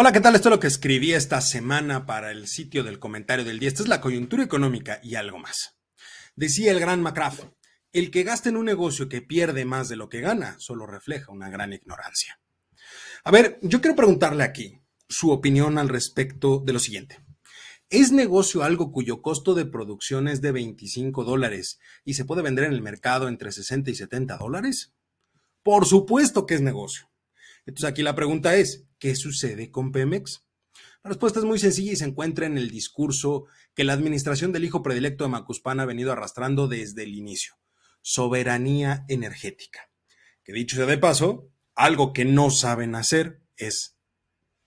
Hola, ¿qué tal? Esto es lo que escribí esta semana para el sitio del comentario del día. Esta es la coyuntura económica y algo más. Decía el gran McCraft, el que gasta en un negocio que pierde más de lo que gana solo refleja una gran ignorancia. A ver, yo quiero preguntarle aquí su opinión al respecto de lo siguiente. ¿Es negocio algo cuyo costo de producción es de 25 dólares y se puede vender en el mercado entre 60 y 70 dólares? Por supuesto que es negocio. Entonces aquí la pregunta es, ¿qué sucede con Pemex? La respuesta es muy sencilla y se encuentra en el discurso que la administración del hijo predilecto de Macuspana ha venido arrastrando desde el inicio, soberanía energética. Que dicho sea de paso, algo que no saben hacer es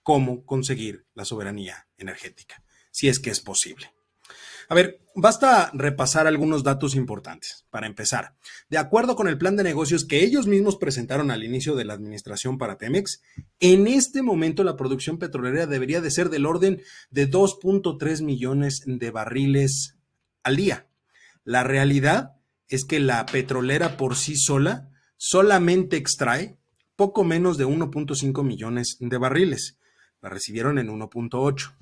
cómo conseguir la soberanía energética, si es que es posible. A ver, basta repasar algunos datos importantes. Para empezar, de acuerdo con el plan de negocios que ellos mismos presentaron al inicio de la administración para Pemex, en este momento la producción petrolera debería de ser del orden de 2.3 millones de barriles al día. La realidad es que la petrolera por sí sola solamente extrae poco menos de 1.5 millones de barriles. La recibieron en 1.8.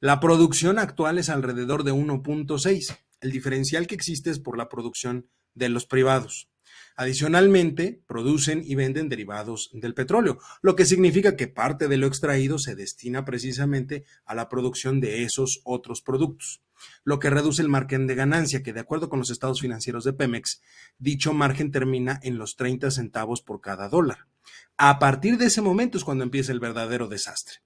La producción actual es alrededor de 1.6. El diferencial que existe es por la producción de los privados. Adicionalmente, producen y venden derivados del petróleo, lo que significa que parte de lo extraído se destina precisamente a la producción de esos otros productos, lo que reduce el margen de ganancia, que de acuerdo con los estados financieros de Pemex, dicho margen termina en los 30 centavos por cada dólar. A partir de ese momento es cuando empieza el verdadero desastre.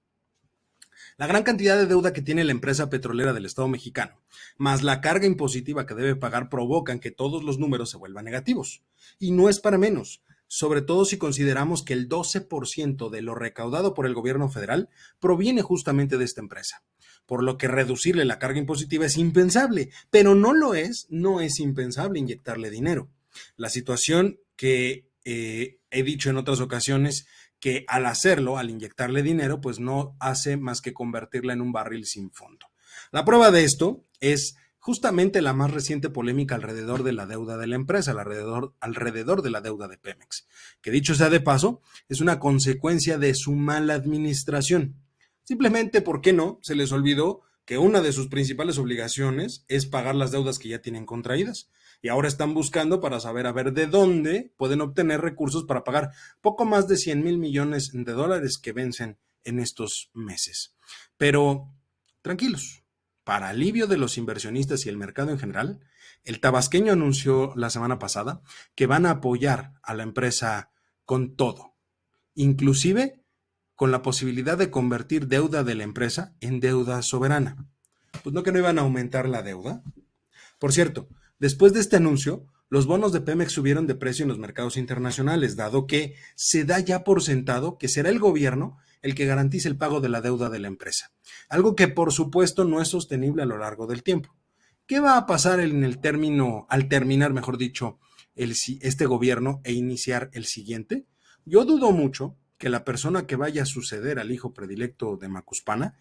La gran cantidad de deuda que tiene la empresa petrolera del Estado mexicano, más la carga impositiva que debe pagar, provocan que todos los números se vuelvan negativos. Y no es para menos, sobre todo si consideramos que el 12% de lo recaudado por el gobierno federal proviene justamente de esta empresa. Por lo que reducirle la carga impositiva es impensable, pero no lo es, no es impensable inyectarle dinero. La situación que eh, he dicho en otras ocasiones que al hacerlo, al inyectarle dinero, pues no hace más que convertirla en un barril sin fondo. La prueba de esto es justamente la más reciente polémica alrededor de la deuda de la empresa, alrededor, alrededor de la deuda de Pemex, que dicho sea de paso, es una consecuencia de su mala administración. Simplemente, ¿por qué no? Se les olvidó que una de sus principales obligaciones es pagar las deudas que ya tienen contraídas y ahora están buscando para saber a ver de dónde pueden obtener recursos para pagar poco más de 100 mil millones de dólares que vencen en estos meses. Pero tranquilos, para alivio de los inversionistas y el mercado en general, el tabasqueño anunció la semana pasada que van a apoyar a la empresa con todo, inclusive con la posibilidad de convertir deuda de la empresa en deuda soberana. Pues no que no iban a aumentar la deuda. Por cierto, Después de este anuncio, los bonos de Pemex subieron de precio en los mercados internacionales, dado que se da ya por sentado que será el gobierno el que garantice el pago de la deuda de la empresa, algo que por supuesto no es sostenible a lo largo del tiempo. ¿Qué va a pasar en el término, al terminar, mejor dicho, este gobierno e iniciar el siguiente? Yo dudo mucho que la persona que vaya a suceder al hijo predilecto de Macuspana,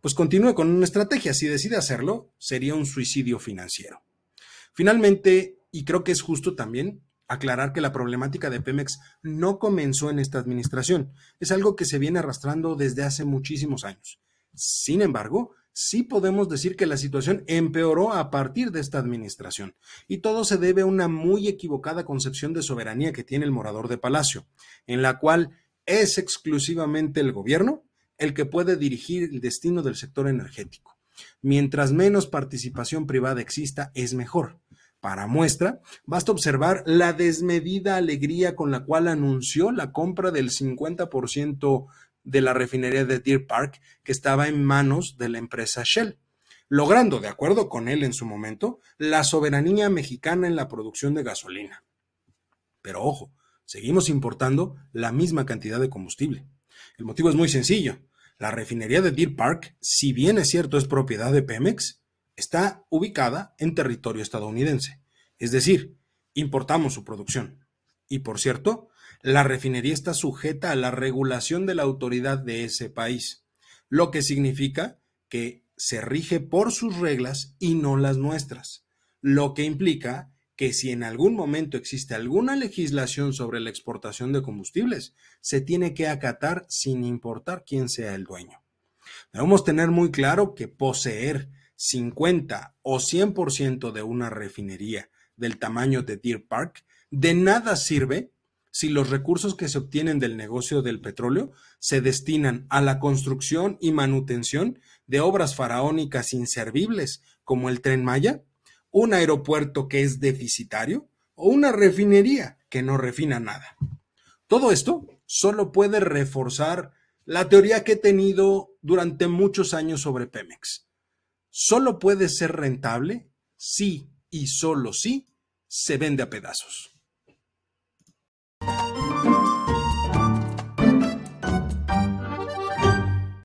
pues continúe con una estrategia. Si decide hacerlo, sería un suicidio financiero. Finalmente, y creo que es justo también aclarar que la problemática de Pemex no comenzó en esta administración, es algo que se viene arrastrando desde hace muchísimos años. Sin embargo, sí podemos decir que la situación empeoró a partir de esta administración, y todo se debe a una muy equivocada concepción de soberanía que tiene el morador de Palacio, en la cual es exclusivamente el gobierno el que puede dirigir el destino del sector energético. Mientras menos participación privada exista, es mejor. Para muestra, basta observar la desmedida alegría con la cual anunció la compra del 50% de la refinería de Deer Park que estaba en manos de la empresa Shell, logrando, de acuerdo con él en su momento, la soberanía mexicana en la producción de gasolina. Pero ojo, seguimos importando la misma cantidad de combustible. El motivo es muy sencillo. La refinería de Deer Park, si bien es cierto es propiedad de Pemex, está ubicada en territorio estadounidense, es decir, importamos su producción. Y por cierto, la refinería está sujeta a la regulación de la autoridad de ese país, lo que significa que se rige por sus reglas y no las nuestras, lo que implica que si en algún momento existe alguna legislación sobre la exportación de combustibles, se tiene que acatar sin importar quién sea el dueño. Debemos tener muy claro que poseer 50 o 100% de una refinería del tamaño de Deer Park de nada sirve si los recursos que se obtienen del negocio del petróleo se destinan a la construcción y manutención de obras faraónicas inservibles como el tren Maya, un aeropuerto que es deficitario o una refinería que no refina nada. Todo esto solo puede reforzar la teoría que he tenido durante muchos años sobre Pemex. Solo puede ser rentable si y solo si se vende a pedazos.